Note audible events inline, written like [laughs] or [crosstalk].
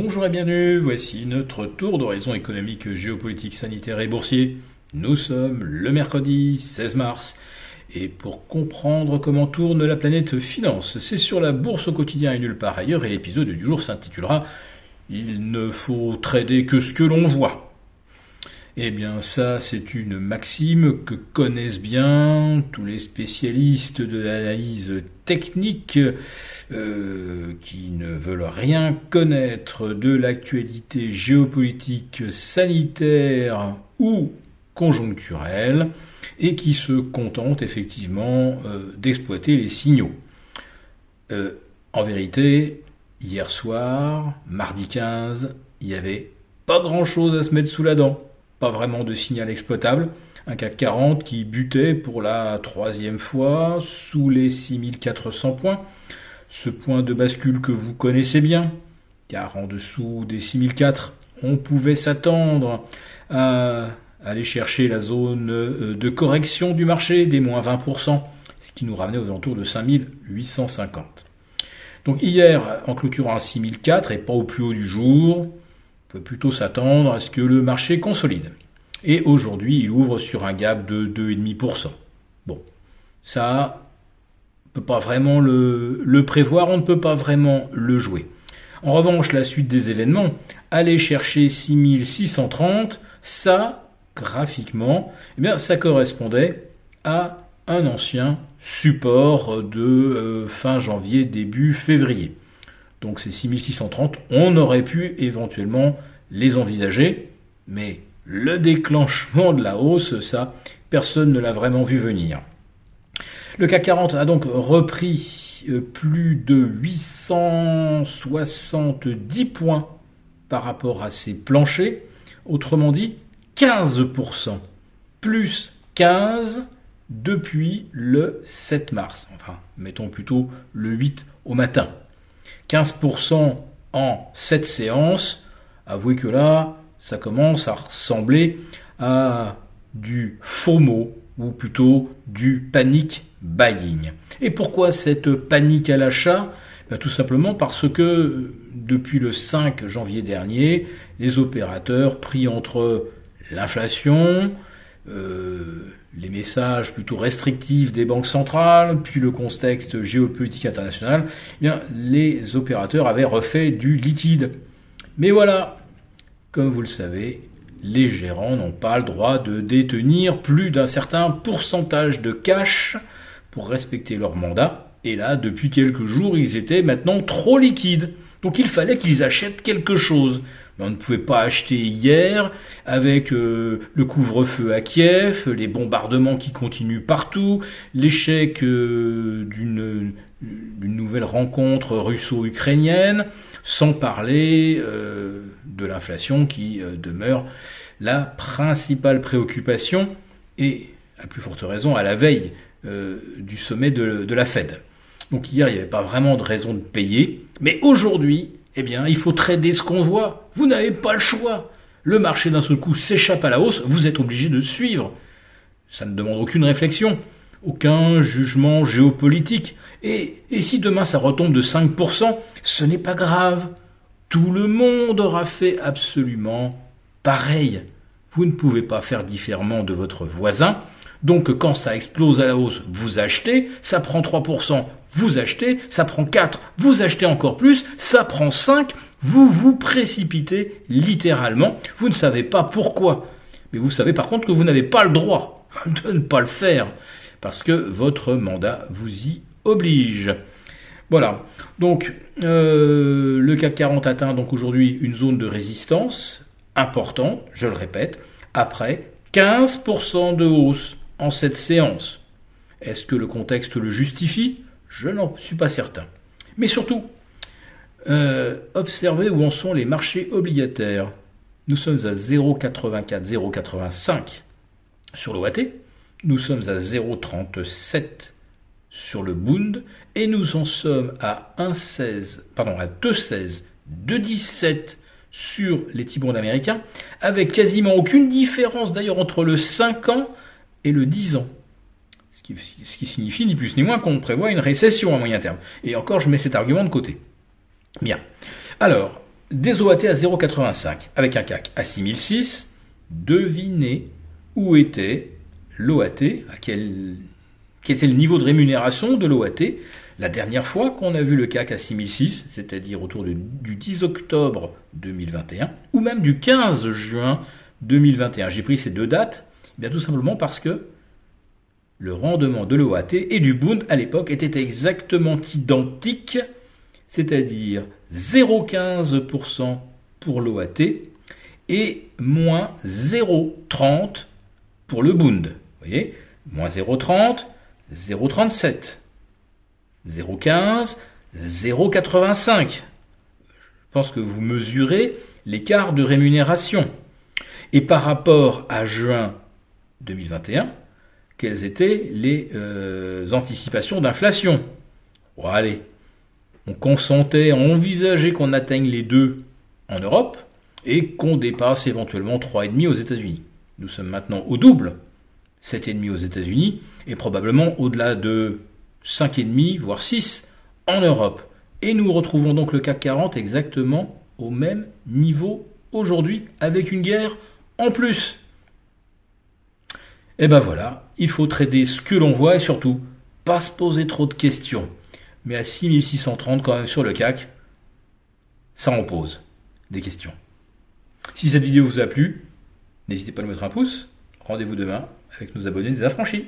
Bonjour et bienvenue, voici notre tour d'horizon économique, géopolitique, sanitaire et boursier. Nous sommes le mercredi 16 mars et pour comprendre comment tourne la planète finance, c'est sur la bourse au quotidien et nulle part ailleurs et l'épisode du jour s'intitulera Il ne faut trader que ce que l'on voit. Eh bien ça, c'est une maxime que connaissent bien tous les spécialistes de l'analyse technique euh, qui ne veulent rien connaître de l'actualité géopolitique, sanitaire ou conjoncturelle et qui se contentent effectivement euh, d'exploiter les signaux. Euh, en vérité, hier soir, mardi 15, il n'y avait pas grand-chose à se mettre sous la dent pas vraiment de signal exploitable. Un CAC 40 qui butait pour la troisième fois sous les 6400 points. Ce point de bascule que vous connaissez bien, car en dessous des 6004, on pouvait s'attendre à aller chercher la zone euh, de correction du marché des moins 20%, ce qui nous ramenait aux alentours de 5850. Donc hier, en clôturant à 6004 et pas au plus haut du jour, peut plutôt s'attendre à ce que le marché consolide. Et aujourd'hui, il ouvre sur un gap de 2,5%. Bon, ça, on ne peut pas vraiment le, le, prévoir, on ne peut pas vraiment le jouer. En revanche, la suite des événements, aller chercher 6630, ça, graphiquement, eh bien, ça correspondait à un ancien support de euh, fin janvier, début février. Donc ces 6630, on aurait pu éventuellement les envisager, mais le déclenchement de la hausse, ça, personne ne l'a vraiment vu venir. Le CAC 40 a donc repris euh, plus de 870 points par rapport à ses planchers, autrement dit 15%, plus 15 depuis le 7 mars, enfin mettons plutôt le 8 au matin. 15% en 7 séances, avouez que là, ça commence à ressembler à du FOMO, ou plutôt du panic buying. Et pourquoi cette panique à l'achat? Ben, Tout simplement parce que depuis le 5 janvier dernier, les opérateurs pris entre l'inflation, euh, les messages plutôt restrictifs des banques centrales, puis le contexte géopolitique international, eh bien, les opérateurs avaient refait du liquide. Mais voilà, comme vous le savez, les gérants n'ont pas le droit de détenir plus d'un certain pourcentage de cash pour respecter leur mandat. Et là, depuis quelques jours, ils étaient maintenant trop liquides. Donc il fallait qu'ils achètent quelque chose on ne pouvait pas acheter hier avec euh, le couvre-feu à Kiev, les bombardements qui continuent partout, l'échec euh, d'une nouvelle rencontre russo-ukrainienne, sans parler euh, de l'inflation qui demeure la principale préoccupation et, à plus forte raison, à la veille du sommet de, de la Fed. Donc hier, il n'y avait pas vraiment de raison de payer, mais aujourd'hui, eh bien, il faut trader ce qu'on voit. Vous n'avez pas le choix. Le marché d'un seul coup s'échappe à la hausse, vous êtes obligé de suivre. Ça ne demande aucune réflexion, aucun jugement géopolitique. Et, si demain ça retombe de 5%, ce n'est pas grave. Tout le monde aura fait absolument pareil. Vous ne pouvez pas faire différemment de votre voisin. Donc quand ça explose à la hausse, vous achetez, ça prend 3%, vous achetez, ça prend 4, vous achetez encore plus, ça prend 5, vous vous précipitez littéralement, vous ne savez pas pourquoi. Mais vous savez par contre que vous n'avez pas le droit [laughs] de ne pas le faire, parce que votre mandat vous y oblige. Voilà. Donc euh, le CAC 40 atteint donc aujourd'hui une zone de résistance importante, je le répète, après 15% de hausse en cette séance. Est-ce que le contexte le justifie? Je n'en suis pas certain. Mais surtout, euh, observez où en sont les marchés obligataires. Nous sommes à 0,84, 0,85 sur l'OAT. Nous sommes à 0,37 sur le Bund et nous en sommes à 1,16, pardon, à 2,16, 2,17 sur les T-bonds américains, avec quasiment aucune différence d'ailleurs entre le 5 ans et le 10 ans. Ce qui, signifie ni plus ni moins qu'on prévoit une récession à moyen terme. Et encore, je mets cet argument de côté. Bien. Alors, des OAT à 0,85 avec un CAC à 6006. Devinez où était l'OAT, à quel, quel était le niveau de rémunération de l'OAT la dernière fois qu'on a vu le CAC à 6006, c'est-à-dire autour du 10 octobre 2021, ou même du 15 juin 2021. J'ai pris ces deux dates, eh bien tout simplement parce que le rendement de l'OAT et du Bund à l'époque était exactement identique, c'est-à-dire 0,15% pour l'OAT et moins 0,30 pour le Bund. Vous voyez? Moins 0,30, 0,37. 0,15, 0,85. Je pense que vous mesurez l'écart de rémunération. Et par rapport à juin 2021, quelles étaient les euh, anticipations d'inflation allez, on consentait, on envisageait qu'on atteigne les deux en Europe et qu'on dépasse éventuellement 3,5 aux États-Unis. Nous sommes maintenant au double, 7,5 aux États-Unis et probablement au-delà de 5,5 voire 6 en Europe. Et nous retrouvons donc le CAC 40 exactement au même niveau aujourd'hui avec une guerre en plus. Et ben voilà, il faut trader ce que l'on voit et surtout pas se poser trop de questions. Mais à 6630 quand même sur le CAC, ça en pose des questions. Si cette vidéo vous a plu, n'hésitez pas à nous mettre un pouce. Rendez-vous demain avec nos abonnés des affranchis.